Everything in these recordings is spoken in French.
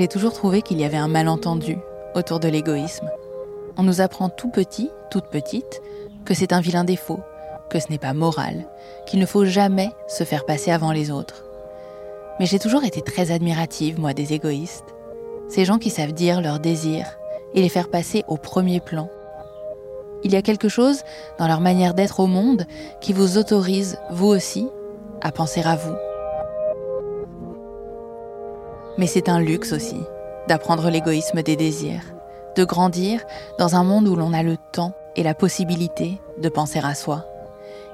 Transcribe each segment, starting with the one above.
J'ai toujours trouvé qu'il y avait un malentendu autour de l'égoïsme. On nous apprend tout petit, toute petite, que c'est un vilain défaut, que ce n'est pas moral, qu'il ne faut jamais se faire passer avant les autres. Mais j'ai toujours été très admirative, moi, des égoïstes. Ces gens qui savent dire leurs désirs et les faire passer au premier plan. Il y a quelque chose dans leur manière d'être au monde qui vous autorise, vous aussi, à penser à vous. Mais c'est un luxe aussi, d'apprendre l'égoïsme des désirs de grandir dans un monde où l'on a le temps et la possibilité de penser à soi.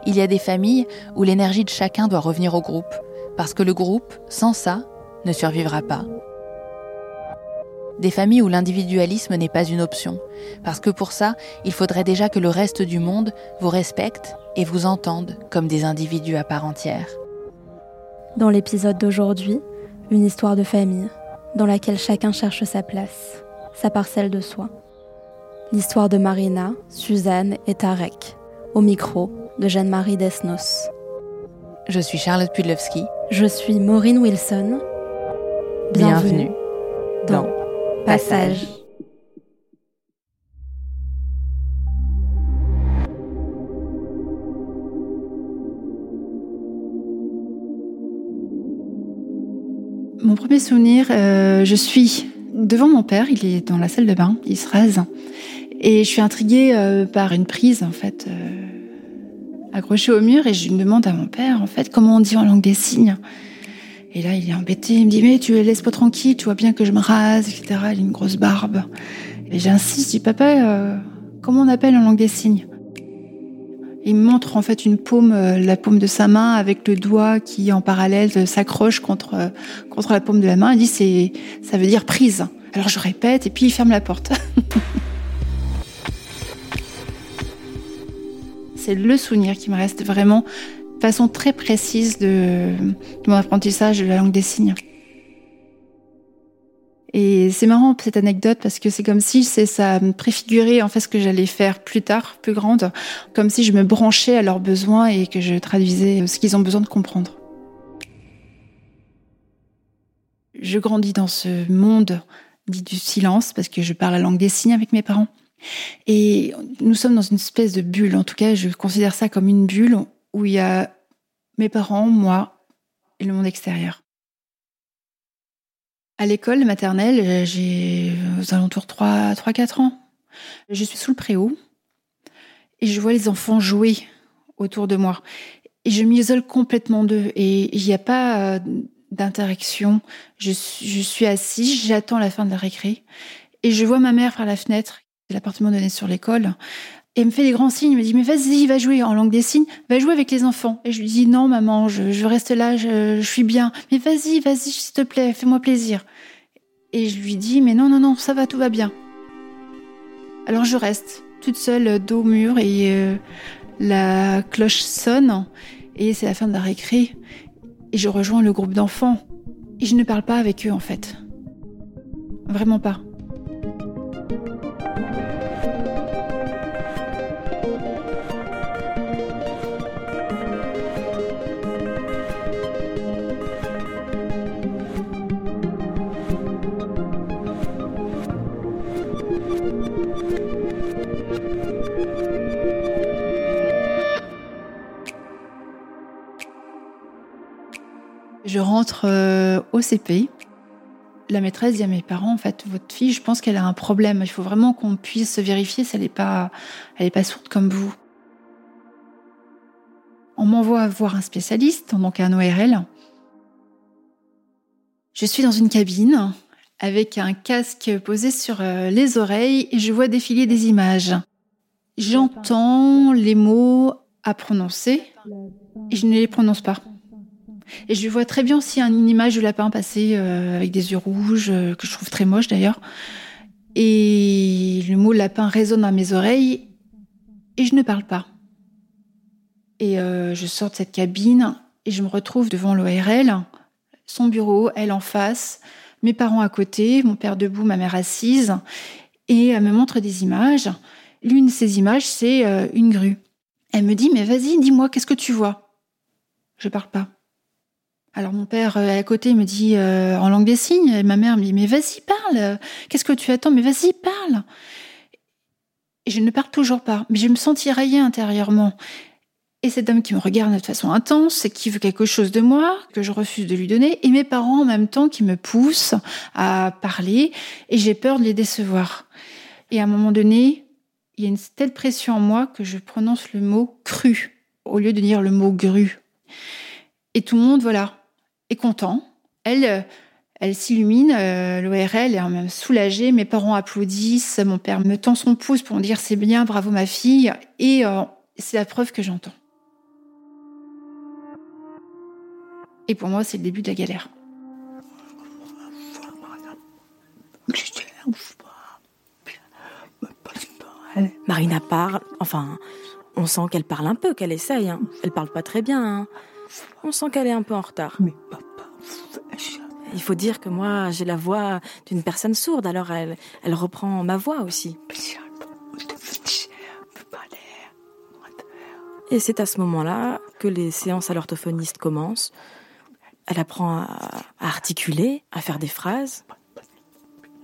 Il y a des familles où l'énergie de chacun doit revenir au groupe, parce que le groupe, sans ça, ne survivra pas. Des familles où l'individualisme n'est pas une option, parce que pour ça, il faudrait déjà que le reste du monde vous respecte et vous entende comme des individus à part entière. Dans l'épisode d'aujourd'hui, une histoire de famille, dans laquelle chacun cherche sa place sa parcelle de soi. L'histoire de Marina, Suzanne et Tarek, au micro de Jeanne-Marie Desnos. Je suis Charlotte Pudlowski. Je suis Maureen Wilson. Bienvenue, dans Passage. Premier souvenir, euh, je suis devant mon père, il est dans la salle de bain, il se rase. Et je suis intriguée euh, par une prise, en fait, euh, accrochée au mur, et je me demande à mon père, en fait, comment on dit en langue des signes. Et là, il est embêté, il me dit, mais tu laisses pas tranquille, tu vois bien que je me rase, etc. Il a une grosse barbe. Et j'insiste, je dis, papa, comment on appelle en langue des signes? Il me montre en fait une paume, la paume de sa main avec le doigt qui en parallèle s'accroche contre contre la paume de la main. Il dit c'est ça veut dire prise. Alors je répète et puis il ferme la porte. c'est le souvenir qui me reste vraiment de façon très précise de, mon apprentissage de la langue des signes. Et c'est marrant cette anecdote parce que c'est comme si ça préfigurait en fait ce que j'allais faire plus tard, plus grande, comme si je me branchais à leurs besoins et que je traduisais ce qu'ils ont besoin de comprendre. Je grandis dans ce monde dit du silence parce que je parle la langue des signes avec mes parents. Et nous sommes dans une espèce de bulle, en tout cas je considère ça comme une bulle où il y a mes parents, moi et le monde extérieur. À l'école maternelle, j'ai aux alentours 3-4 ans. Je suis sous le préau et je vois les enfants jouer autour de moi. Et je m'isole complètement d'eux et il n'y a pas euh, d'interaction. Je, suis assise, j'attends la fin de la récré et je vois ma mère par la fenêtre. L'appartement donnait sur l'école. Et me fait des grands signes, elle me dit, mais vas-y, va jouer en langue des signes, va jouer avec les enfants. Et je lui dis, non, maman, je, je reste là, je, suis bien. Mais vas-y, vas-y, s'il te plaît, fais-moi plaisir. Et je lui dis, mais non, non, non, ça va, tout va bien. Alors je reste toute seule dos au mur et euh, la cloche sonne et c'est la fin de la récré et je rejoins le groupe d'enfants et je ne parle pas avec eux en fait. Vraiment pas. Je rentre euh, au CP. La maîtresse dit à mes parents, en fait, votre fille, je pense qu'elle a un problème. Il faut vraiment qu'on puisse vérifier si elle n'est pas, elle pas sourde comme vous. On m'envoie voir un spécialiste, donc un ORL. Je suis dans une cabine avec un casque posé sur euh, les oreilles et je vois défiler des images. J'entends les mots à prononcer et je ne les prononce pas. Et je vois très bien aussi une image du lapin passer euh, avec des yeux rouges, euh, que je trouve très moche d'ailleurs. Et le mot lapin résonne dans mes oreilles et je ne parle pas. Et euh, je sors de cette cabine et je me retrouve devant l'ORL, son bureau, elle en face, mes parents à côté, mon père debout, ma mère assise, et elle me montre des images. L'une de ces images, c'est une grue. Elle me dit, mais vas-y, dis-moi, qu'est-ce que tu vois? Je parle pas. Alors mon père euh, à côté me dit euh, en langue des signes, et ma mère me dit mais vas-y parle, qu'est-ce que tu attends, mais vas-y parle. Et je ne parle toujours pas, mais je me sens tiraillée intérieurement. Et cette dame qui me regarde de façon intense et qui veut quelque chose de moi, que je refuse de lui donner, et mes parents en même temps qui me poussent à parler, et j'ai peur de les décevoir. Et à un moment donné, il y a une telle pression en moi que je prononce le mot cru au lieu de dire le mot gru. Et tout le monde, voilà, est content. Elle, euh, elle s'illumine, euh, l'ORL est même soulagée. Mes parents applaudissent. Mon père me tend son pouce pour me dire c'est bien, bravo ma fille. Et euh, c'est la preuve que j'entends. Et pour moi, c'est le début de la galère. Marina parle, enfin, on sent qu'elle parle un peu, qu'elle essaye. Hein. Elle parle pas très bien. Hein. On sent qu'elle est un peu en retard. Il faut dire que moi, j'ai la voix d'une personne sourde, alors elle, elle reprend ma voix aussi. Et c'est à ce moment-là que les séances à l'orthophoniste commencent. Elle apprend à, articuler, à faire des phrases.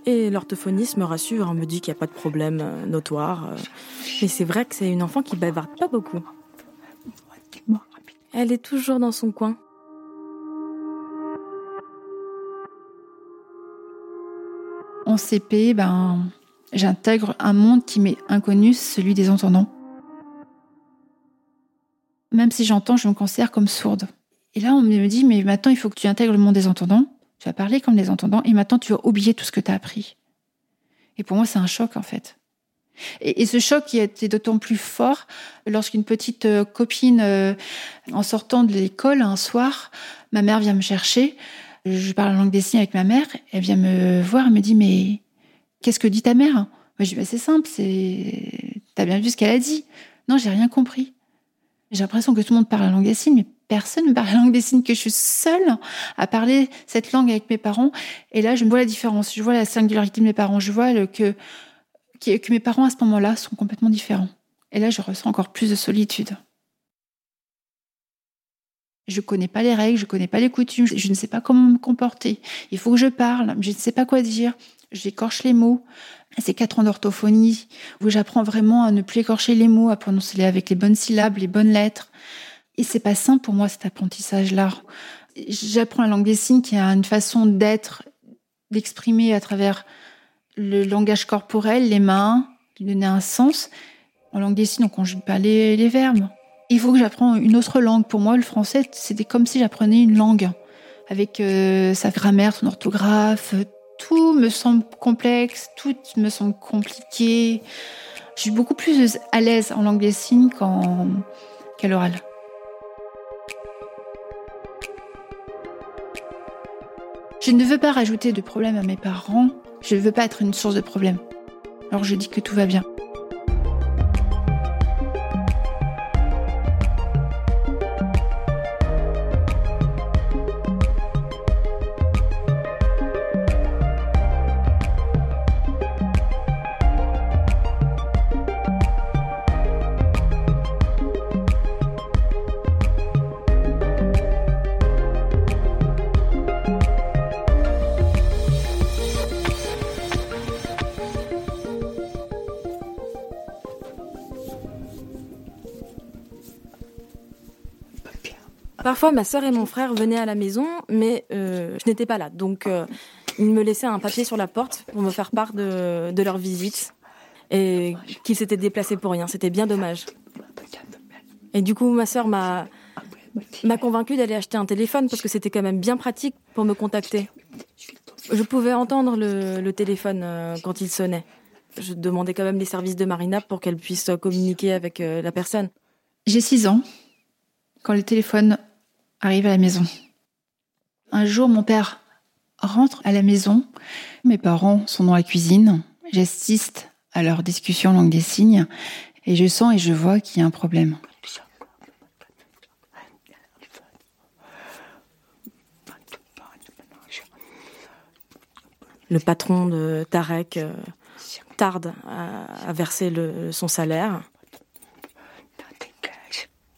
Et l'orthophoniste me rassure, me dit qu'il n'y a pas de problème euh, notoire. Euh. Mais c'est vrai que c'est une enfant qui bavarde pas beaucoup. Elle est toujours dans son coin. En CP, ben, j'intègre un monde qui m'est inconnu, celui des entendants. Même si j'entends, je me considère comme sourde. Et là, on me dit, mais maintenant, il faut que tu intègres le monde des entendants. Tu vas parler comme des entendants, et maintenant, tu vas oublier tout ce que tu as appris. Et pour moi, c'est un choc, en fait. Et, ce choc été d'autant plus fort lorsqu'une petite euh, copine, euh, en sortant de l'école un soir, ma mère vient me chercher. Je parle en langue des signes avec ma mère. Elle vient me voir et me dit Mais qu'est-ce que dit ta mère? Moi, je dis bah, C'est simple. T'as bien vu ce qu'elle a dit Non, j'ai rien compris. J'ai l'impression que tout le monde parle la langue des signes, mais personne ne parle la langue des signes, que je suis seule à parler cette langue avec mes parents. Et là, je vois la différence. Je vois la singularité de mes parents. Je vois le, que que mes parents à ce moment-là sont complètement différents. Et là, je ressens encore plus de solitude. Je ne connais pas les règles, je ne connais pas les coutumes, je ne sais pas comment me comporter. Il faut que je parle, je ne sais pas quoi dire. J'écorche les mots. C'est quatre ans d'orthophonie où j'apprends vraiment à ne plus écorcher les mots, à prononcer les avec les bonnes syllabes, les bonnes lettres. Et c'est pas simple pour moi cet apprentissage-là. J'apprends la langue des signes qui a une façon d'être, d'exprimer à travers le langage corporel, les mains, lui donner un sens. En langue des signes, on conjugue pas les, verbes. Il faut que j'apprenne une autre langue. Pour moi, le français, c'était comme si j'apprenais une langue, avec euh, sa grammaire, son orthographe. Tout me semble complexe, tout me semble compliqué. Je suis beaucoup plus à l'aise en langue des signes qu'à l'oral. Je ne veux pas rajouter de problème à mes parents. Je ne veux pas être une source de problème. Alors je dis que tout va bien. Parfois, ma sœur et mon frère venaient à la maison, mais euh, je n'étais pas là. Donc, euh, ils me laissaient un papier sur la porte pour me faire part de, leur visite et qu'ils s'étaient déplacés pour rien. C'était bien dommage. Et du coup, ma sœur m'a m'a convaincue d'aller acheter un téléphone parce que c'était quand même bien pratique pour me contacter. Je pouvais entendre le, téléphone euh, quand il sonnait. Je demandais quand même les services de Marina pour qu'elle puisse communiquer avec la personne. J'ai 6 ans quand le téléphone arrive à la maison. Un jour, mon père rentre à la maison. Mes parents sont dans la cuisine. J'assiste à leur discussion langue des signes et je sens et je vois qu'il y a un problème. Le patron de Tarek euh, tarde à, verser son salaire.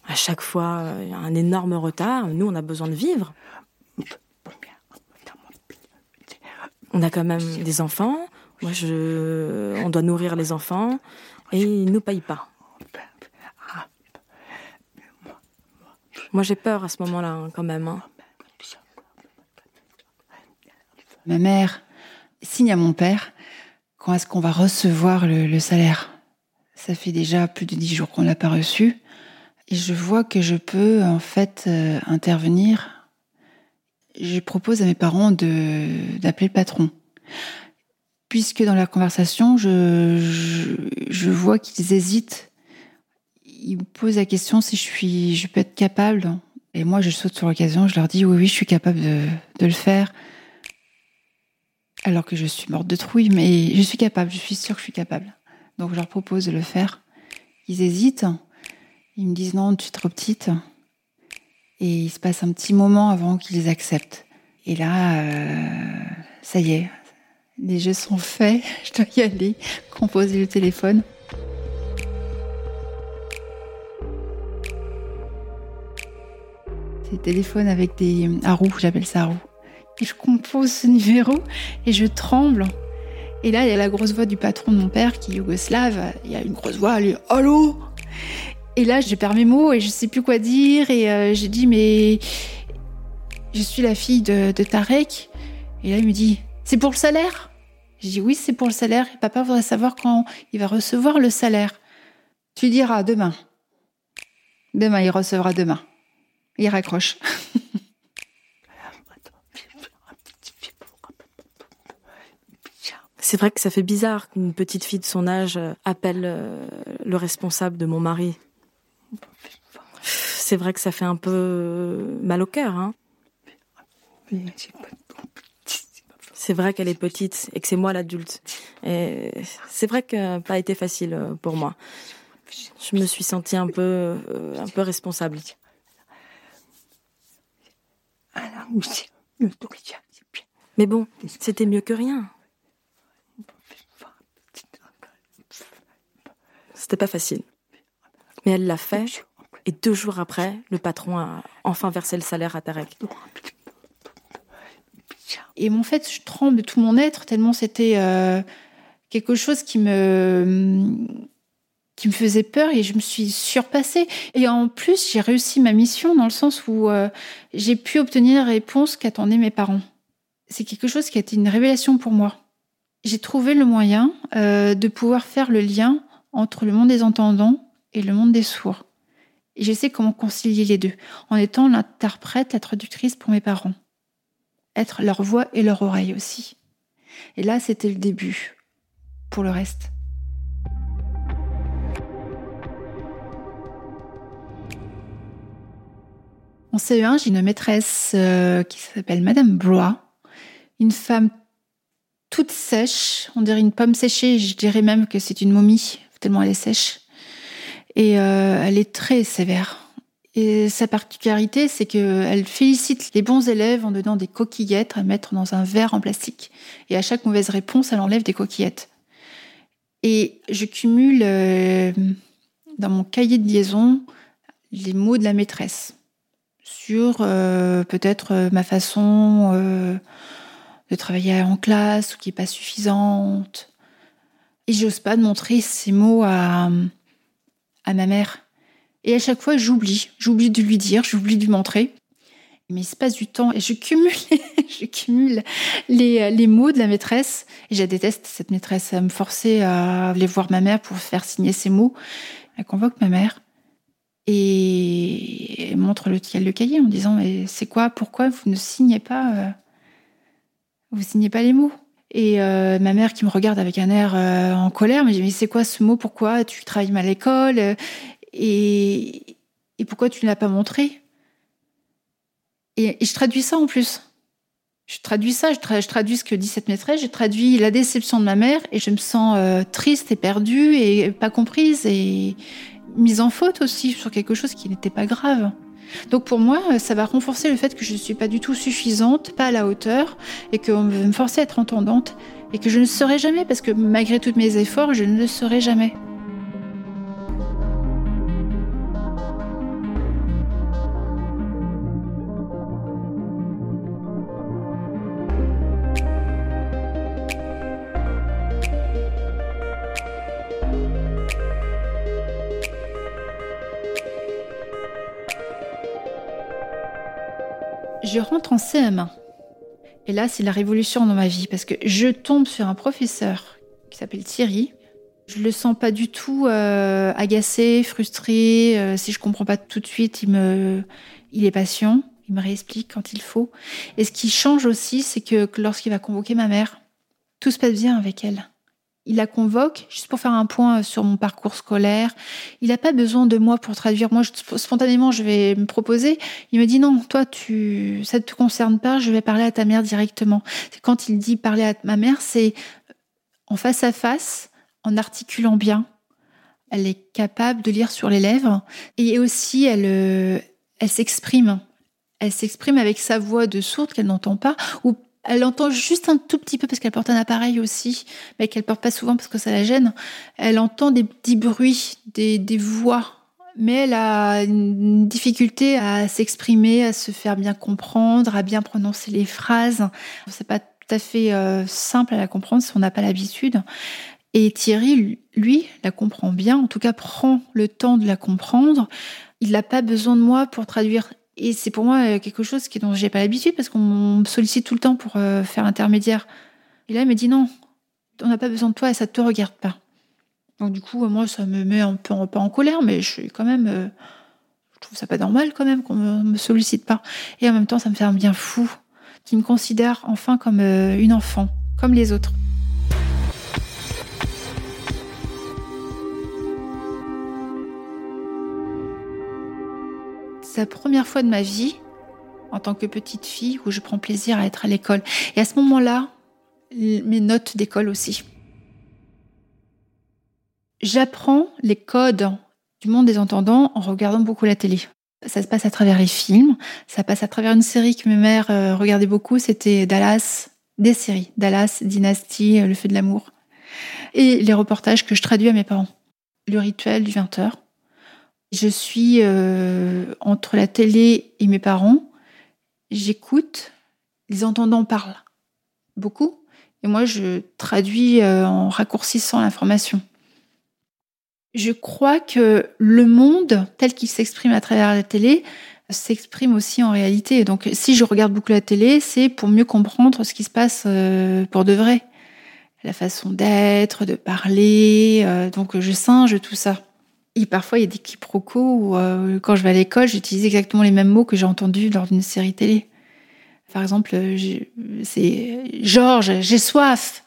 À chaque fois, a un énorme retard. Nous, on a besoin de vivre. On a quand même des enfants. Moi, je, on doit nourrir les enfants et ils nous payent pas. Moi, j'ai peur à ce moment-là, hein, quand même. Hein. Ma mère signe à mon père quand est-ce qu'on va recevoir le, salaire. Ça fait déjà plus de dix jours qu'on l'a pas reçu. Et je vois que je peux en fait euh, intervenir. Je propose à mes parents de d'appeler le patron. Puisque dans la conversation, je, je, vois qu'ils hésitent. Ils me posent la question si je suis, je peux être capable. Et moi, je saute sur l'occasion. Je leur dis oui, oui, je suis capable de, de le faire. Alors que je suis morte de trouille, mais je suis capable. Je suis sûre que je suis capable. Donc, je leur propose de le faire. Ils hésitent. Ils me disent non, tu es trop petite. Et il se passe un petit moment avant qu'ils acceptent. Et là, euh, ça y est, les jeux sont faits, je dois y aller, composer le téléphone. C'est le téléphone avec des à j'appelle ça à. Et je compose ce numéro et je tremble. Et là, il y a la grosse voix du patron de mon père qui est yougoslave. Il y a une grosse voix, est Allô? Et là, je perds mes mots et je sais plus quoi dire. Et euh, j'ai dit, mais je suis la fille de, Tarek. Et là, il me dit, c'est pour le salaire? J'ai dit, oui, c'est pour le salaire. Et papa voudrait savoir quand il va recevoir le salaire. Tu diras demain. Demain, il recevra demain. Il raccroche. C'est vrai que ça fait bizarre qu'une petite fille de son âge appelle euh, le responsable de mon mari c'est vrai que ça fait un peu mal au cœur. Hein. C'est vrai qu'elle est petite et que c'est moi l'adulte. Et c'est vrai que ça n'a pas été facile euh, pour moi. Je me suis sentie un peu, euh, un peu responsable. Mais bon, c'était mieux que rien. C'était pas facile. Mais elle l'a fait et deux jours après, le patron a enfin versé le salaire à Tarek. Et en fait, je tremble de tout mon être tellement c'était euh, quelque chose qui me qui me faisait peur et je me suis surpassée. Et en plus, j'ai réussi ma mission dans le sens où euh, j'ai pu obtenir la réponse qu'attendaient mes parents. C'est quelque chose qui a été une révélation pour moi. J'ai trouvé le moyen euh, de pouvoir faire le lien entre le monde des entendants et le monde des sourds. Et je sais comment concilier les deux, en étant l'interprète, la traductrice pour mes parents. Être leur voix et leur oreille aussi. Et là, c'était le début. Pour le reste. En CE1, j'ai une maîtresse euh, qui s'appelle Madame Blois, une femme toute sèche, on dirait une pomme séchée, je dirais même que c'est une momie, tellement elle est sèche. Et euh, elle est très sévère. Et sa particularité, c'est qu'elle félicite les bons élèves en donnant des coquillettes à mettre dans un verre en plastique. Et à chaque mauvaise réponse, elle enlève des coquillettes. Et je cumule euh, dans mon cahier de liaison les mots de la maîtresse sur euh, peut-être ma façon de travailler en classe ou qui est pas suffisante. Et j'ose pas de montrer ces mots à, à ma mère. Et à chaque fois, j'oublie. J'oublie de lui dire, j'oublie de lui montrer. Mais il se passe du temps et je cumule, je cumule les, les, mots de la maîtresse. Et je déteste cette maîtresse. à me forcer à aller voir ma mère pour faire signer ces mots. Elle convoque ma mère et elle montre le, le cahier en disant Mais c'est quoi? Pourquoi vous ne signez pas euh, Vous signez pas les mots? Et euh, ma mère qui me regarde avec un air euh, en colère, me dit mais c'est quoi ce mot? Pourquoi tu travailles mal à l'école? Et, et pourquoi tu ne l'as pas montré? Et, je traduis ça en plus. Je traduis ça, je, traduis ce que dit cette maîtresse, je traduis la déception de ma mère et je me sens euh, triste et perdue et pas comprise et mise en faute aussi sur quelque chose qui n'était pas grave. Donc pour moi, ça va renforcer le fait que je ne suis pas du tout suffisante, pas à la hauteur, et qu'on veut me forcer à être entendante, et que je ne serai jamais, parce que malgré tous mes efforts, je ne le serai jamais. Je rentre en CM1. Et là, c'est la révolution dans ma vie parce que je tombe sur un professeur qui s'appelle Thierry. Je le sens pas du tout euh, agacé, frustré. Euh, si je comprends pas tout de suite, il me, il est patient. Il me réexplique quand il faut. Et ce qui change aussi, c'est que lorsqu'il va convoquer ma mère, tout se passe bien avec elle il la convoque juste pour faire un point sur mon parcours scolaire. Il n'a pas besoin de moi pour traduire. Moi, spontanément, je vais me proposer. Il me dit non, toi, tu, ça te concerne pas. Je vais parler à ta mère directement. Quand il dit parler à ma mère, c'est en face à face, en articulant bien. Elle est capable de lire sur les lèvres et aussi elle, euh, elle s'exprime. Elle s'exprime avec sa voix de sourde qu'elle n'entend pas ou elle entend juste un tout petit peu parce qu'elle porte un appareil aussi, mais qu'elle porte pas souvent parce que ça la gêne. Elle entend des petits bruits, des, des voix, mais elle a une difficulté à s'exprimer, à se faire bien comprendre, à bien prononcer les phrases. C'est pas tout à fait euh, simple à la comprendre si on n'a pas l'habitude. Et Thierry, lui, la comprend bien, en tout cas prend le temps de la comprendre. Il n'a pas besoin de moi pour traduire et c'est pour moi euh, quelque chose qui, dont j'ai pas l'habitude parce qu'on me sollicite tout le temps pour euh, faire intermédiaire. Et là, il me dit non, on n'a pas besoin de toi et ça te regarde pas. Donc du coup, moi, ça me met un peu pas en colère, mais je suis quand même, euh, je trouve ça pas normal quand même qu'on me, me sollicite pas. Et en même temps, ça me fait un bien fou qu'il me considère enfin comme une enfant, comme les autres. C'est la première fois de ma vie, en tant que petite fille, où je prends plaisir à être à l'école. Et à ce moment-là, mes notes d'école aussi. J'apprends les codes du monde des entendants en regardant beaucoup la télé. Ça se passe à travers les films, ça passe à travers une série que mes mères euh, regardaient beaucoup, c'était Dallas, des séries, Dallas, Dynasty, euh, Le feu de l'amour. Et les reportages que je traduis à mes parents. Le rituel du 20h, je suis euh, entre la télé et mes parents. J'écoute, les entendants parlent beaucoup, et moi je traduis euh, en raccourcissant l'information. Je crois que le monde tel qu'il s'exprime à travers la télé s'exprime aussi en réalité. Donc si je regarde beaucoup la télé, c'est pour mieux comprendre ce qui se passe euh, pour de vrai. La façon d'être, de parler, donc je singe tout ça. Et parfois, il y a des quiproquos où, euh, quand je vais à l'école, j'utilise exactement les mêmes mots que j'ai entendus lors d'une série télé. Par exemple, euh, c'est Georges, j'ai soif.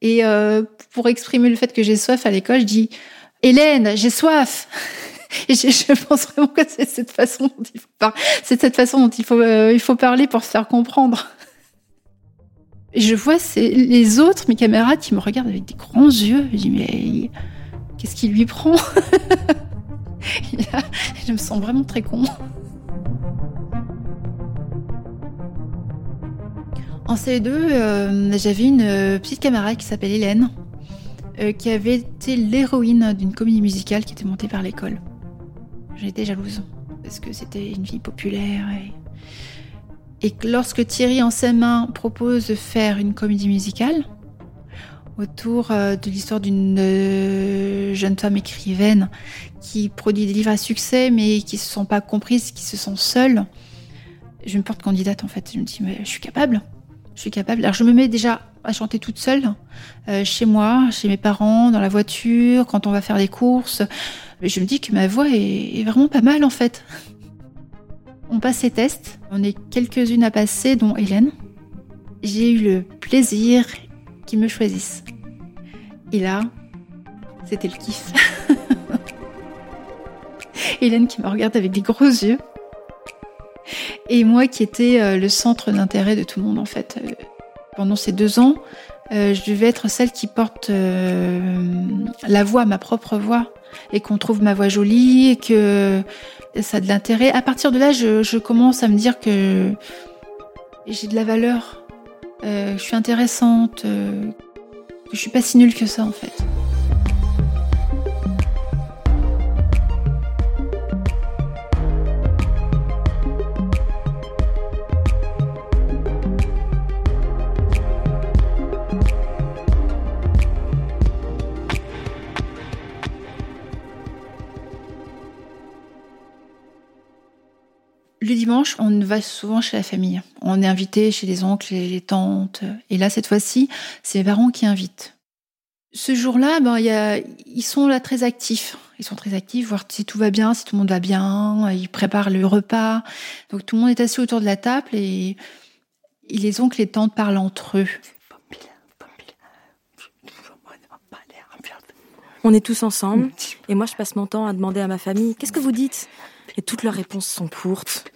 Et euh, pour exprimer le fait que j'ai soif à l'école, je dis Hélène, j'ai soif. Et je, pense vraiment que c'est cette façon dont il faut, c'est cette façon dont il faut, parler pour se faire comprendre. Je vois les autres, mes camarades, qui me regardent avec des grands yeux. Je dis, mais qu'est-ce qui lui prend Je me sens vraiment très con. En CE2, euh, j'avais une euh, petite camarade qui s'appelle Hélène, euh, qui avait été l'héroïne d'une comédie musicale qui était montée par l'école. J'étais jalouse, parce que c'était une fille populaire. Et... lorsque Thierry en ses mains propose de faire une comédie musicale, autour de l'histoire d'une jeune femme écrivaine qui produit des livres à succès mais qui se sent pas comprises, qui se sent seule, je me porte candidate en fait. Je me dis, mais je suis capable je suis capable. Alors je me mets déjà à chanter toute seule, euh, chez moi, chez mes parents, dans la voiture, quand on va faire des courses. Je me dis que ma voix est, vraiment pas mal en fait. On passe ces tests, on est quelques-unes à passer, dont Hélène. J'ai eu le plaisir qu'ils me choisissent. Et là, c'était le kiff. Hélène qui me regarde avec des gros yeux et moi qui étais euh, le centre d'intérêt de tout le monde en fait. Euh, pendant ces deux ans, euh, je devais être celle qui porte la voix, ma propre voix, et qu'on trouve ma voix jolie et que ça a de l'intérêt. À partir de là, je, commence à me dire que j'ai de la valeur, je suis intéressante, que je suis pas si nulle que ça en fait. Dimanche, on va souvent chez la famille. On est invité chez les oncles et les tantes. Et là, cette fois-ci, c'est les parents qui invitent. Ce jour-là, ben, ils sont là très actifs. Ils sont très actifs, voir si tout va bien, si tout le monde va bien. Ils préparent le repas. Donc tout le monde est assis autour de la table et, et les oncles et les tantes parlent entre eux. On est tous ensemble et moi je passe mon temps à demander à ma famille qu'est-ce que vous dites? Et toutes leurs réponses sont courtes.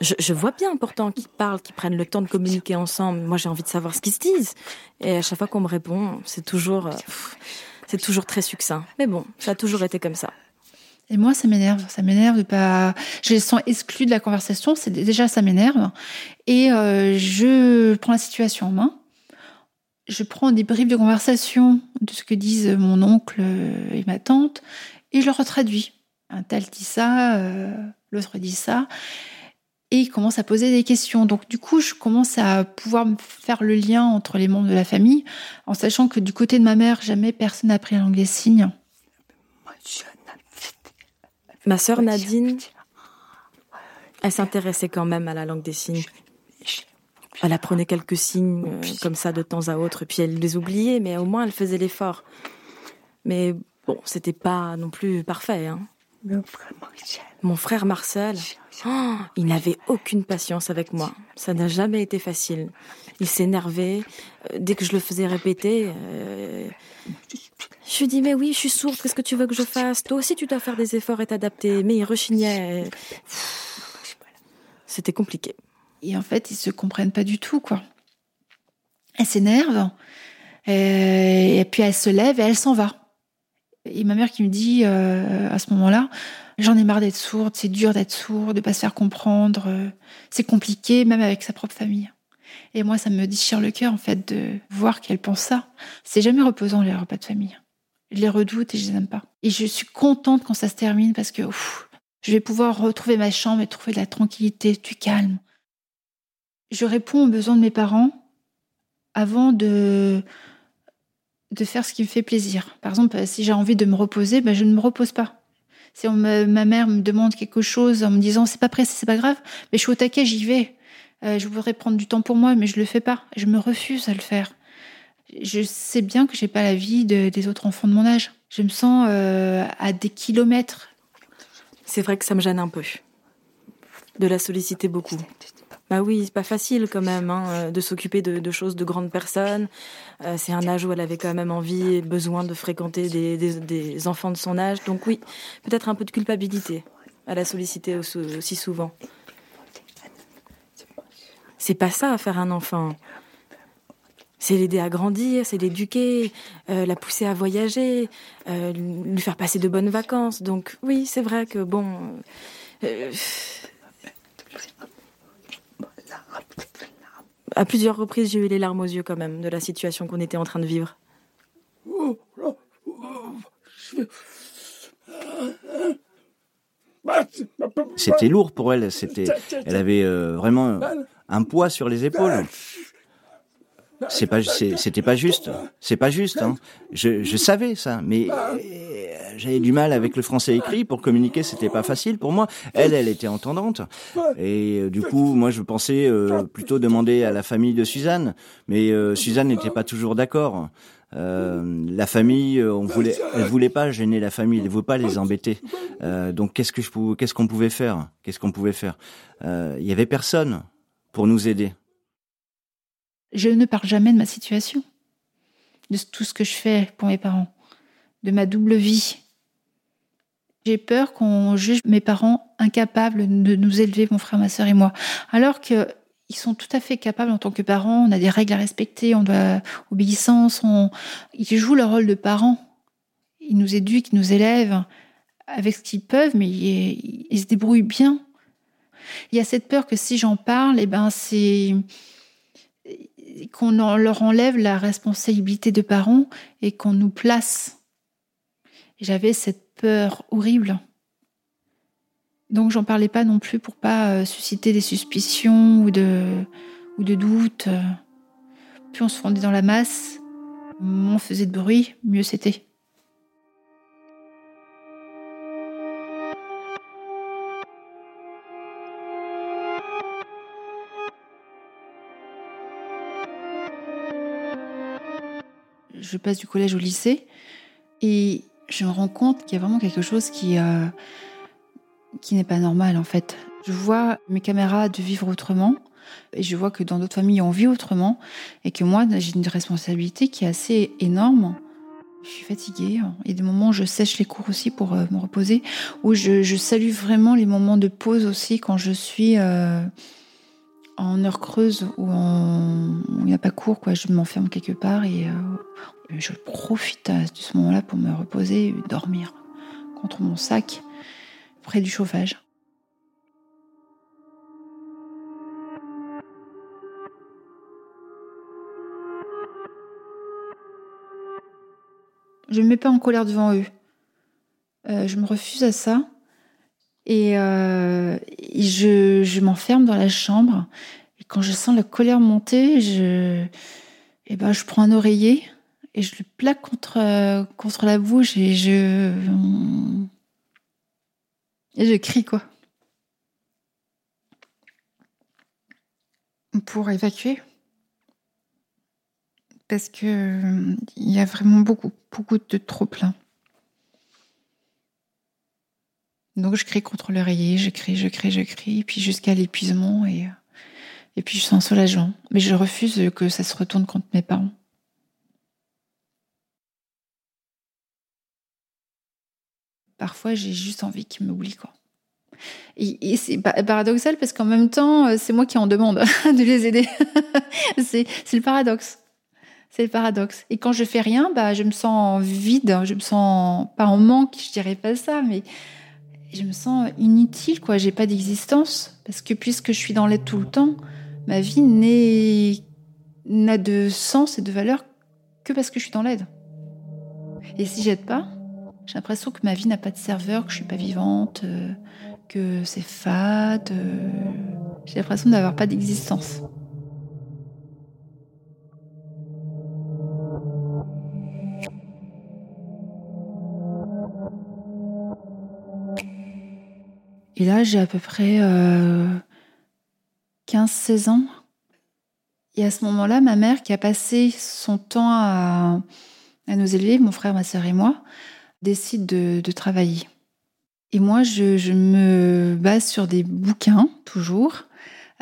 Je, vois bien pourtant qu'ils parlent, qu'ils prennent le temps de communiquer ensemble. Moi, j'ai envie de savoir ce qu'ils se disent. Et à chaque fois qu'on me répond, c'est toujours, euh, c'est toujours très succinct. Mais bon, ça a toujours été comme ça. Et moi, ça m'énerve. Ça m'énerve de pas. Je les sens exclus de la conversation. C'est déjà ça m'énerve. Et euh, je prends la situation en main. Je prends des bribes de conversation de ce que disent mon oncle et ma tante et je le retraduis un tel dit ça, euh, l'autre dit ça. Et il commence à poser des questions. Donc du coup, je commence à pouvoir faire le lien entre les membres de la famille, en sachant que du côté de ma mère, jamais personne n'a appris la langue des signes. Ma sœur Nadine, elle s'intéressait quand même à la langue des signes. Elle apprenait quelques signes euh, comme ça de temps à autre, puis elle les oubliait, mais au moins elle faisait l'effort. Mais bon, c'était pas non plus parfait. Hein. Mon frère Marcel, oh, il n'avait aucune patience avec moi. Ça n'a jamais été facile. Il s'énervait euh, dès que je le faisais répéter. Euh, je lui dis mais oui, je suis sourde. Qu'est-ce que tu veux que je fasse? Toi aussi, tu dois faire des efforts et t'adapter. Mais il rechignait. C'était compliqué. Et en fait, ils se comprennent pas du tout, quoi. Elle s'énerve. Et puis elle se lève et elle s'en va. Et ma mère qui me dit euh, à ce moment-là, j'en ai marre d'être sourde, c'est dur d'être sourde, de pas se faire comprendre, euh, c'est compliqué même avec sa propre famille. Et moi, ça me déchire le cœur en fait de voir qu'elle pense ça. C'est jamais reposant les repas de famille. Je les redoute et je les aime pas. Et je suis contente quand ça se termine parce que je vais pouvoir retrouver ma chambre et trouver de la tranquillité, du calme. Je réponds aux besoins de mes parents avant de de faire ce qui me fait plaisir. Par exemple, si j'ai envie de me reposer, ben je ne me repose pas. Si ma mère me demande quelque chose en me disant c'est pas pressé, c'est pas grave, mais je suis au taquet, j'y vais. Euh, je voudrais prendre du temps pour moi, mais je le fais pas. Je me refuse à le faire. Je sais bien que j'ai pas la vie des autres enfants de mon âge. Je me sens euh, à des kilomètres. C'est vrai que ça me gêne un peu. De la solliciter beaucoup. Bah oui, c'est pas facile quand même hein, euh, de s'occuper de, choses de grandes personnes. Euh, c'est un âge où elle avait quand même envie et besoin de fréquenter des, enfants de son âge. Donc oui, peut-être un peu de culpabilité à la solliciter aussi souvent. C'est pas ça, faire un enfant. C'est l'aider à grandir, c'est l'éduquer, euh, la pousser à voyager, lui faire passer de bonnes vacances. Donc oui, c'est vrai que bon... à plusieurs reprises, j'ai eu les larmes aux yeux quand même de la situation qu'on était en train de vivre. C'était lourd pour elle. C'était, elle avait vraiment un poids sur les épaules. C'est pas, c'était pas juste. C'est pas juste. Hein. Je, je savais ça, mais j'avais du mal avec le français écrit pour communiquer. C'était pas facile pour moi. Elle, elle était entendante, et euh, du coup, moi, je pensais euh, plutôt demander à la famille de Suzanne, mais euh, Suzanne n'était pas toujours d'accord. la famille, on voulait, elle voulait pas gêner la famille, elle voulait pas les embêter. donc, qu'est-ce que je qu'est-ce qu'on pouvait faire? Qu'est-ce qu'on pouvait faire? Il y avait personne pour nous aider. Je ne parle jamais de ma situation, de tout ce que je fais pour mes parents, de ma double vie. J'ai peur qu'on juge mes parents incapables de nous élever, mon frère, ma sœur et moi, alors qu'ils sont tout à fait capables en tant que parents. On a des règles à respecter, on doit obéissance. On... Ils jouent leur rôle de parents. Ils nous éduquent, ils nous élèvent avec ce qu'ils peuvent, mais ils, se débrouillent bien. Il y a cette peur que si j'en parle, eh ben c'est qu'on leur enlève la responsabilité de parents et qu'on nous place. J'avais cette peur horrible. Donc j'en parlais pas non plus pour pas euh, susciter des suspicions ou de, ou de doutes. Plus on se fondait dans la masse, moins on faisait de bruit, mieux c'était. Je passe du collège au lycée et je me rends compte qu'il y a vraiment quelque chose qui, euh, qui n'est pas normal en fait. Je vois mes camarades vivre autrement et je vois que dans d'autres familles on vit autrement et que moi j'ai une responsabilité qui est assez énorme. Je suis fatiguée. Il y a des moments où je sèche les cours aussi pour euh, me reposer, où je, salue vraiment les moments de pause aussi quand je suis euh, en heure creuse ou en... il n'y a pas cours, quoi. je m'enferme quelque part et je profite de ce moment-là pour me reposer et dormir contre mon sac près du chauffage. Je ne me mets pas en colère devant eux. Euh, je me refuse à ça. Et, euh, je, m'enferme dans la chambre. Et quand je sens la colère monter, je, eh ben, je prends un oreiller et je le plaque contre, contre la bouche et je. Et je crie, quoi. Pour évacuer. Parce que il y a vraiment beaucoup, beaucoup de trop Donc je crie contre l'oreiller, je crie, je crie, je crie, puis jusqu'à l'épuisement et, et puis je sens soulageant. Mais je refuse que ça se retourne contre mes parents. parfois j'ai juste envie qu'ils m'oublient quoi. Et, c'est paradoxal parce qu'en même temps, euh, c'est moi qui en demande de les aider. c'est le paradoxe. C'est le paradoxe. Et quand je fais rien, bah, je me sens vide, je me sens pas en manque, je dirais pas ça, mais je me sens inutile, quoi. J'ai pas d'existence parce que puisque je suis dans l'aide tout le temps, ma vie n'a de sens et de valeur que parce que je suis dans l'aide. Et si j'aide pas, j'ai l'impression que ma vie n'a pas de serveur, que je suis pas vivante, euh, que c'est fade. Euh, j'ai l'impression d'avoir pas d'existence. Et là, j'ai à peu près 15-16 euh, ans. Et à ce moment-là, ma mère, qui a passé son temps à, à nous élever, mon frère, ma sœur et moi, décide de, travailler. Et moi, je, me base sur des bouquins, toujours,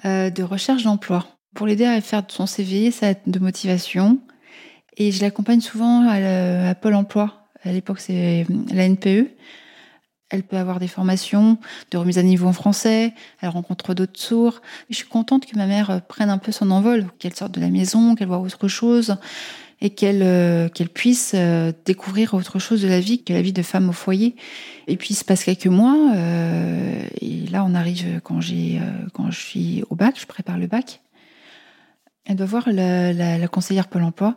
euh, de recherche d'emploi, pour l'aider à faire son CV, sa de motivation. Et je l'accompagne souvent à, Pôle emploi. À l'époque, c'est la NPE. Elle peut avoir des formations de remise à niveau en français, elle rencontre d'autres sourds. Je suis contente que ma mère euh, prenne un peu son envol, qu'elle sorte de la maison, qu'elle voit autre chose et qu'elle euh, puisse euh, découvrir autre chose de la vie que la vie de femme au foyer. Et puis il se passe quelques mois et là on arrive quand j'ai quand je suis au bac, je prépare le bac. Elle doit voir la, la, la conseillère Pôle Emploi.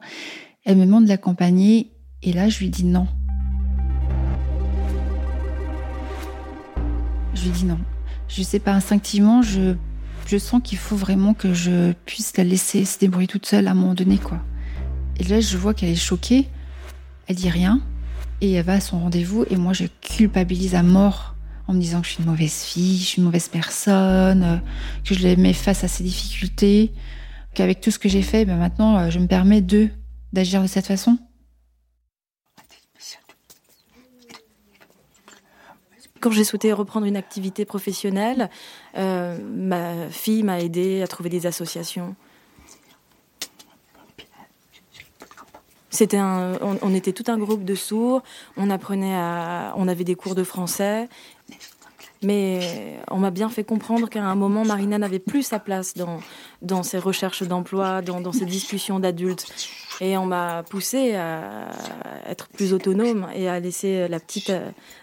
Elle me demande de l'accompagner et là je lui dis non. Je lui dis non. Je sais pas, instinctivement, je, je sens qu'il faut vraiment que je puisse la laisser se débrouiller toute seule à un moment donné, quoi. Et là, je vois qu'elle est choquée. Elle dit rien. Et elle va à son rendez-vous. Et moi, je culpabilise à mort en me disant que je suis une mauvaise fille, je suis une mauvaise personne, que je les mets face à ses difficultés, qu'avec tout ce que j'ai fait, ben maintenant, je me permets d'agir de cette façon. Quand j'ai souhaité reprendre une activité professionnelle, euh, ma fille m'a aidé à trouver des associations. C'était un, on, on, était tout un groupe de sourds. On apprenait à, on avait des cours de français mais on m'a bien fait comprendre qu'à un moment, Marina n'avait plus sa place dans, dans ses recherches d'emploi, dans, dans ses discussions d'adultes. Et on m'a poussé à être plus autonome et à laisser la petite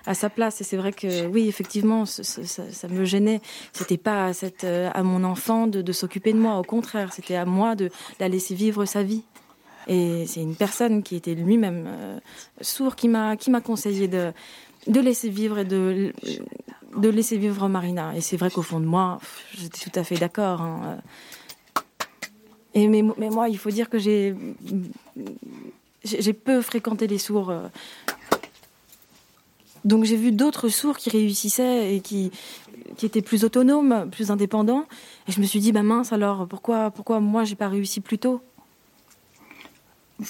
à, sa place. Et c'est vrai que oui, effectivement, ça, me gênait. C'était pas à, à mon enfant de, de s'occuper de moi. Au contraire, c'était à moi de la laisser vivre sa vie. Et c'est une personne qui était lui-même euh, sourd qui m'a qui m'a conseillé de de laisser vivre et de de laisser vivre Marina. Et c'est vrai qu'au fond de moi, j'étais tout à fait d'accord. Hein. Et mais, mais, moi, il faut dire que j'ai j'ai peu fréquenté les sourds. Euh. Donc j'ai vu d'autres sourds qui réussissaient et qui qui étaient plus autonomes, plus indépendants. Et je me suis dit, bah mince alors, pourquoi pourquoi moi j'ai pas réussi plus tôt? Ben,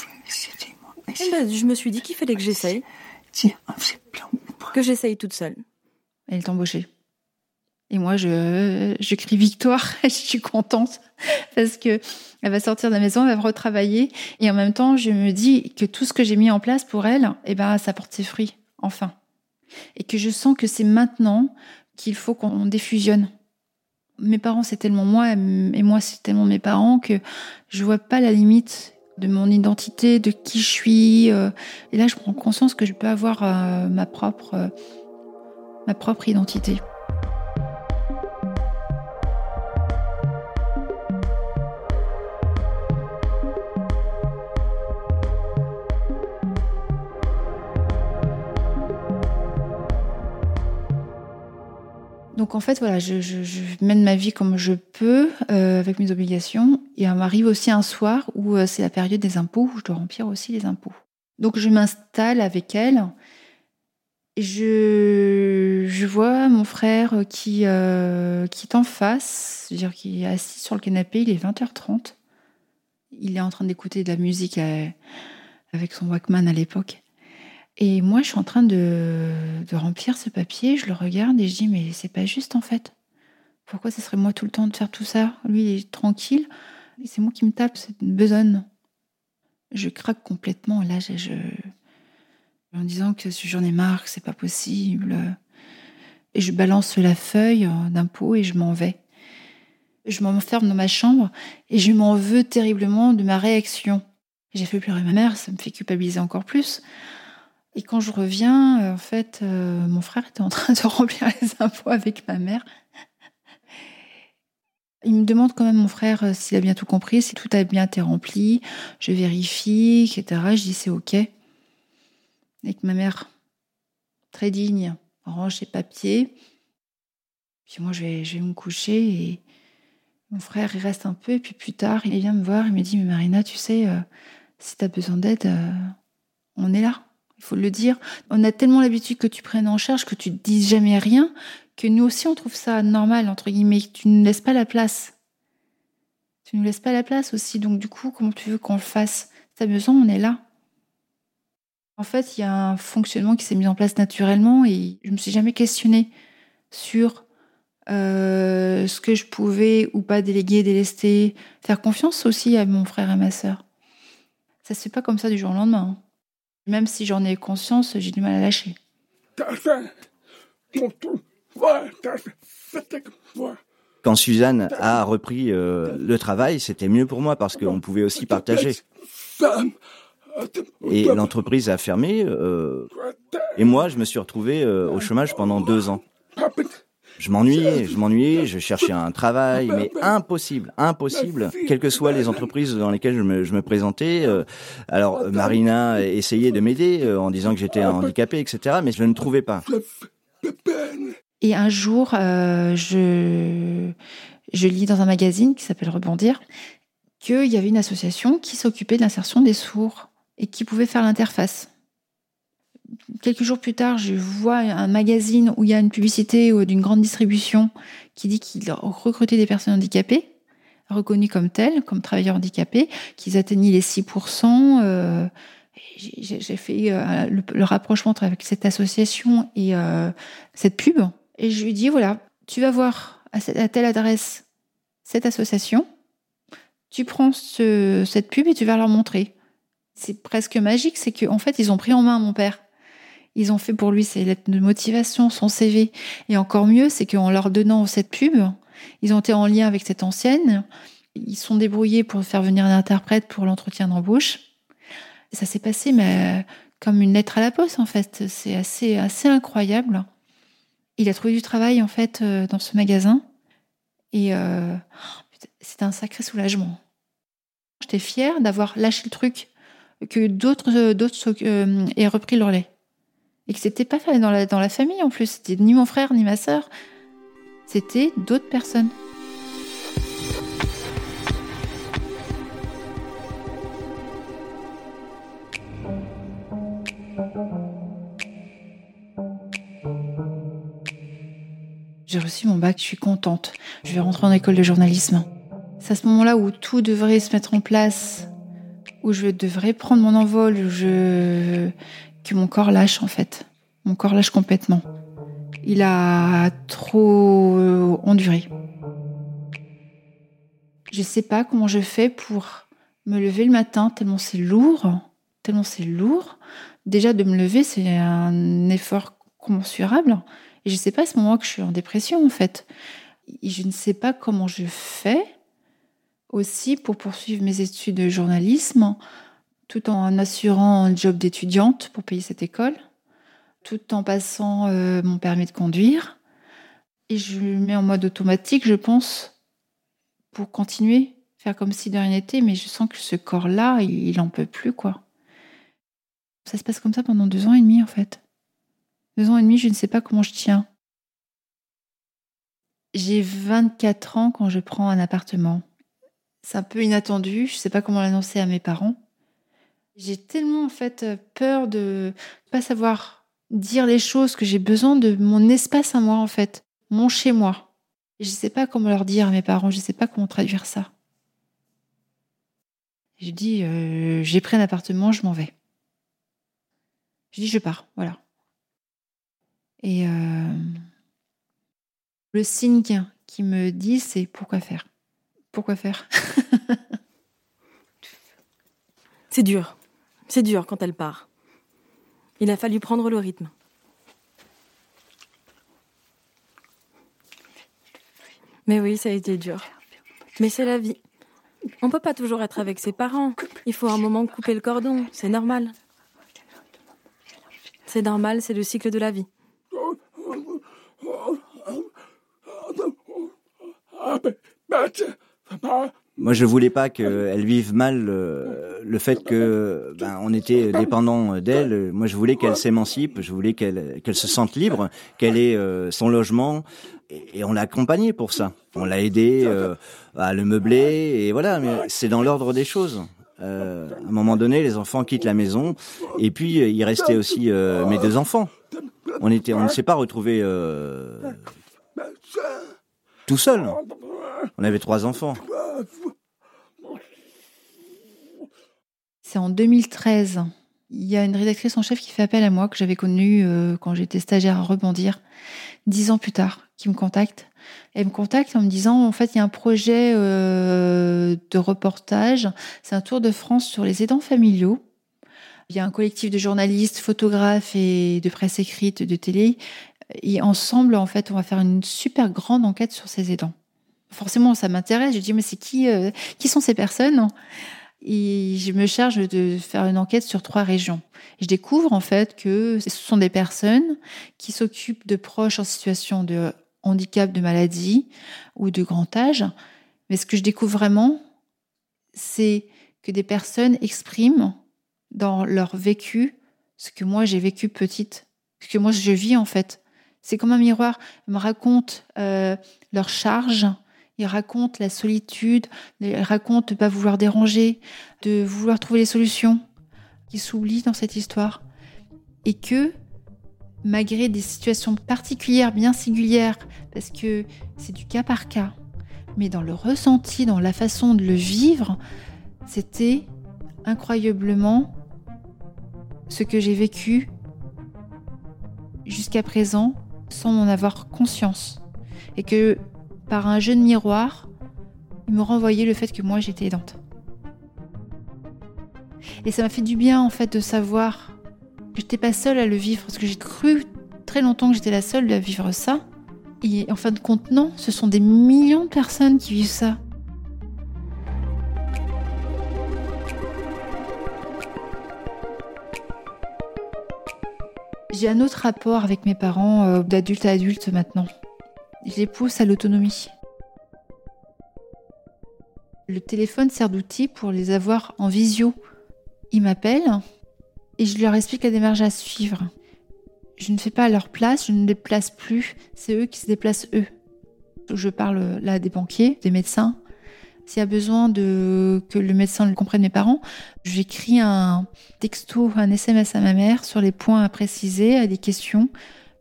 Je me suis dit qu'il fallait que j'essaye. Que j'essaye toute seule. Elle est embauchée. Et moi, je, je crie victoire. je suis contente parce que elle va sortir de la maison, elle va retravailler. Et en même temps, je me dis que tout ce que j'ai mis en place pour elle, eh ben, ça porte ses fruits. Enfin. Et que je sens que c'est maintenant qu'il faut qu'on défusionne. Mes parents, c'est tellement moi, et moi, c'est tellement mes parents que je vois pas la limite de mon identité, de qui je suis. Euh. Et là, je prends conscience que je peux avoir euh, ma propre euh, ma propre identité. Donc en fait, voilà, je, mène ma vie comme je peux, euh, avec mes obligations. Et il m'arrive aussi un soir où euh, c'est la période des impôts, où je dois remplir aussi les impôts. Donc je m'installe avec elle je, je vois mon frère qui, euh, qui est en face, c'est-à-dire qui est assis sur le canapé, il est 20h30. Il est en train d'écouter de la musique avec son Walkman à l'époque. Et moi, je suis en train de, remplir ce papier, je le regarde et je dis, mais c'est pas juste en fait. Pourquoi ce serait moi tout le temps de faire tout ça? Lui, il est tranquille. C'est moi qui me tape cette besogne. Je craque complètement. Là, je, je en disant que j'en ai marre, que c'est pas possible. Et je balance la feuille d'impôt et je m'en vais. Je m'enferme dans ma chambre et je m'en veux terriblement de ma réaction. J'ai fait pleurer ma mère, ça me fait culpabiliser encore plus. Et quand je reviens, euh, en fait, euh, mon frère était en train de remplir les impôts avec ma mère. Il me demande quand même, mon frère, euh, s'il a bien tout compris, si tout a bien été rempli. Je vérifie, etc. Je dis c'est OK avec ma mère très digne, range ses papiers. Puis moi, je vais, me coucher et mon frère, il reste un peu. Et puis plus tard, il vient me voir, il me dit, mais Marina, tu sais, si tu as besoin d'aide, on est là. Il faut le dire. On a tellement l'habitude que tu prennes en charge, que tu ne dises jamais rien, que nous aussi, on trouve ça normal, entre guillemets. Tu ne laisses pas la place. Tu ne laisses pas la place aussi. Donc du coup, comment tu veux qu'on le fasse? Si as besoin, on est là. En fait, il y a un fonctionnement qui s'est mis en place naturellement et je me suis jamais questionnée sur euh, ce que je pouvais ou pas déléguer, délester, faire confiance aussi à mon frère et ma sœur. Ça se fait pas comme ça du jour au lendemain. Hein. Même si j'en ai conscience, j'ai du mal à lâcher. Quand Suzanne a repris euh, le travail, c'était mieux pour moi parce qu'on pouvait aussi partager. Et l'entreprise a fermé. Euh, et moi, je me suis retrouvé euh, au chômage pendant deux ans. Je m'ennuyais, je m'ennuyais, je cherchais un travail, mais impossible, impossible, quelles que soient les entreprises dans lesquelles je me, je me présentais. Euh, alors Marina essayait de m'aider euh, en disant que j'étais handicapé, etc., mais je ne trouvais pas. Et un jour, euh, je, je lis dans un magazine qui s'appelle Rebondir qu'il y avait une association qui s'occupait de l'insertion des sourds et qui pouvait faire l'interface quelques jours plus tard, je vois un magazine où il y a une publicité d'une grande distribution qui dit qu'il recrutait des personnes handicapées, reconnues comme telles, comme travailleurs handicapés, qu'ils atteignaient les 6%. Euh, j'ai fait euh, le, rapprochement avec cette association et euh, cette pub. Et je lui dis, voilà, tu vas voir à, telle adresse cette association, tu prends cette pub et tu vas leur montrer. C'est presque magique, c'est qu'en fait, ils ont pris en main mon père. Ils ont fait pour lui ses lettres de motivation, son CV. Et encore mieux, c'est qu'en leur donnant cette pub, ils ont été en lien avec cette ancienne. Ils sont débrouillés pour faire venir un interprète pour l'entretien d'embauche. Ça s'est passé, mais comme une lettre à la poste, en fait. C'est assez, incroyable. Il a trouvé du travail, en fait, euh, dans ce magasin. Et euh, c'était un sacré soulagement. J'étais fière d'avoir lâché le truc, que d'autres euh, d'autres aient repris leur lait. Et que c'était pas dans la, dans la famille en plus. C'était ni mon frère ni ma sœur. C'était d'autres personnes. J'ai reçu mon bac, je suis contente. Je vais rentrer en école de journalisme. C'est à ce moment-là où tout devrait se mettre en place, où je devrais prendre mon envol, où je que mon corps lâche en fait. Mon corps lâche complètement. Il a trop euh, enduré. Je sais pas comment je fais pour me lever le matin tellement c'est lourd, tellement c'est lourd. Déjà de me lever, c'est un effort commensurable. Et je sais pas à ce moment que je suis en dépression en fait. je ne sais pas comment je fais aussi pour poursuivre mes études de journalisme tout en assurant un job d'étudiante pour payer cette école, tout en passant euh, mon permis de conduire. Et je le mets en mode automatique, je pense, pour continuer, faire comme si de rien n'était, mais je sens que ce corps-là, il, il en peut plus, quoi. Ça se passe comme ça pendant deux ans et demi, en fait. Deux ans et demi, je ne sais pas comment je tiens. J'ai 24 ans quand je prends un appartement. C'est un peu inattendu, je ne sais pas comment l'annoncer à mes parents. J'ai tellement en fait euh, peur de pas savoir dire les choses que j'ai besoin de mon espace à moi en fait, mon chez moi. Je sais pas comment leur dire à mes parents, je sais pas comment traduire ça. Je dis euh, j'ai pris un appartement, je m'en vais. Je dis je pars, voilà. Et euh, le signe qui me dit c'est pourquoi faire? Pourquoi faire C'est dur. C'est dur quand elle part. Il a fallu prendre le rythme. Mais oui, ça a été dur. Mais c'est la vie. On peut pas toujours être avec ses parents. Il faut un moment couper le cordon. C'est normal. C'est normal, c'est le cycle de la vie. Moi, je voulais pas qu'elle vive mal euh, le, fait que ben, on était dépendant d'elle. Moi, je voulais qu'elle s'émancipe, je voulais qu'elle qu'elle se sente libre, qu'elle ait euh, son logement, et, on l'a accompagnée pour ça. On l'a aidée euh, à le meubler, et voilà. Mais c'est dans l'ordre des choses. à un moment donné, les enfants quittent la maison, et puis il restait aussi mes deux enfants. On était, on ne s'est pas retrouvés tout seul. On avait trois enfants. C'est en 2013. Il y a une rédactrice en chef qui fait appel à moi, que j'avais connue euh, quand j'étais stagiaire à Rebondir, dix ans plus tard, qui me contacte. Elle me contacte en me disant, en fait, il y a un projet euh, de reportage, c'est un tour de France sur les aidants familiaux. Il y a un collectif de journalistes, photographes et de presse écrite, de télé Et ensemble, en fait, on va faire une super grande enquête sur ces aidants. Forcément, ça m'intéresse. Je dis, mais c'est qui, euh, qui sont ces personnes? Et je me charge de faire une enquête sur trois régions. Je découvre en fait que ce sont des personnes qui s'occupent de proches en situation de handicap, de maladie ou de grand âge. Mais ce que je découvre vraiment, c'est que des personnes expriment dans leur vécu ce que moi j'ai vécu petite, ce que moi je vis en fait. C'est comme un miroir. Ils me racontent euh, leur charge, ils racontent la solitude, ils racontent de ne pas vouloir déranger, de vouloir trouver les solutions, qui s'oublient dans cette histoire. Et que, malgré des situations particulières, bien singulières, parce que c'est du cas par cas, mais dans le ressenti, dans la façon de le vivre, c'était incroyablement ce que j'ai vécu jusqu'à présent sans en avoir conscience. Et que par un jeu de miroir, il me renvoyait le fait que moi j'étais aidante. Et ça m'a fait du bien en fait de savoir que j'étais pas seule à le vivre, parce que j'ai cru très longtemps que j'étais la seule à vivre ça. Et en fin de compte, non, ce sont des millions de personnes qui vivent ça. J'ai un autre rapport avec mes parents euh, d'adulte à adulte maintenant. Je les pousse à l'autonomie. Le téléphone sert d'outil pour les avoir en visio. Ils m'appellent et je leur explique la démarche à suivre. Je ne fais pas à leur place, je ne les place plus, c'est eux qui se déplacent eux. Je parle là des banquiers, des médecins, s'il y a besoin de que le médecin comprenne mes parents, j'écris un texto, un SMS à ma mère sur les points à préciser, à des questions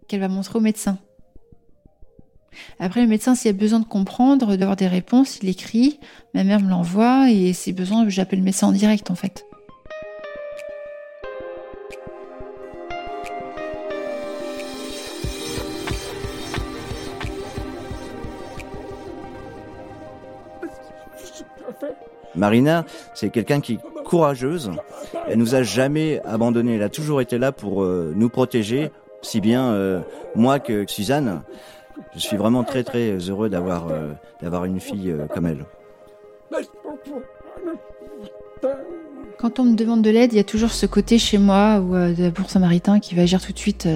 qu'elle va montrer au médecin. Après, le médecin, s'il a besoin de comprendre, d'avoir des réponses, il écrit, ma mère me l'envoie et si besoin, j'appelle le médecin en direct en fait. Marina, c'est quelqu'un qui est courageuse. Elle nous a jamais abandonnés. Elle a toujours été là pour euh, nous protéger, si bien euh, moi que Suzanne. Je suis vraiment très très heureux d'avoir euh, d'avoir une fille comme elle. Quand on me demande de l'aide, il y a toujours ce côté chez moi ou de pour samaritain qui va agir tout de suite,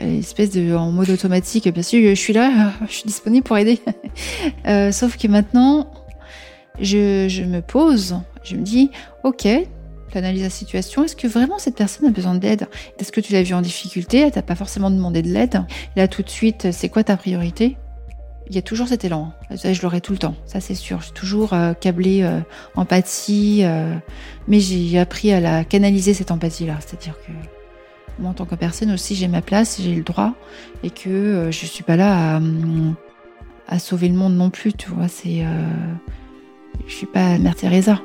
espèce de en mode automatique. Bien sûr, je suis là, je suis disponible pour aider. sauf que maintenant, je, me pose, je me dis, ok, tu analyses la situation, est-ce que vraiment cette personne a besoin d'aide Est-ce que tu l'as vu en difficulté? Elle t'a pas forcément demandé de l'aide? Là, tout de suite, c'est quoi ta priorité? Il y a toujours cet élan. Ça, je l'aurai tout le temps. Ça, c'est sûr. Je suis toujours euh, euh, empathie. Euh, mais j'ai appris à la canaliser, cette empathie-là. C'est-à-dire que moi, en tant que personne aussi, j'ai ma place, j'ai le droit. Et que je suis pas là à, à, sauver le monde non plus, tu vois. C'est je suis pas Mère Teresa.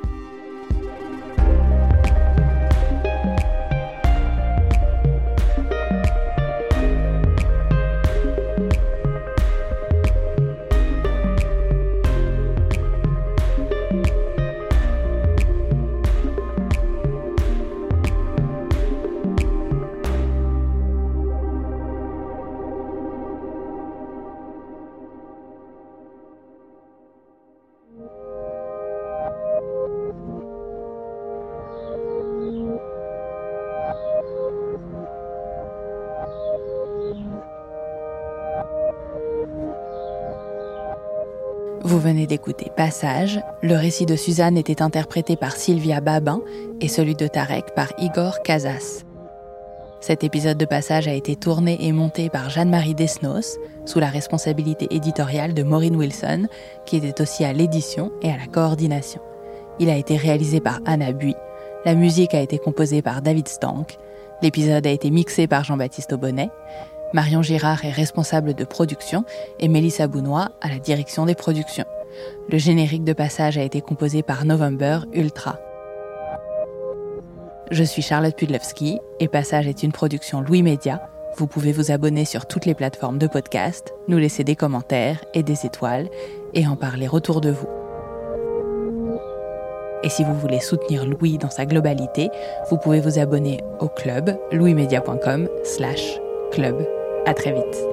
Venez d'écouter Passage. Le récit de Suzanne était interprété par Sylvia Babin et celui de Tarek par Igor Casas. Cet épisode de Passage a été tourné et monté par Jeanne-Marie Desnos, sous la responsabilité éditoriale de Maureen Wilson, qui était aussi à l'édition et à la coordination. Il a été réalisé par Anna Bui. La musique a été composée par David Stank. L'épisode a été mixé par Jean-Baptiste Aubonnet. Marion Girard est responsable de production et Mélissa Bounois à la direction des productions. Le générique de passage a été composé par November Ultra. Je suis Charlotte Pudlewski et Passage est une production Louis Média. Vous pouvez vous abonner sur toutes les plateformes de podcast, nous laisser des commentaires et des étoiles et en parler autour de vous. Et si vous voulez soutenir Louis dans sa globalité, vous pouvez vous abonner au club louismedia.com slash club. À très vite.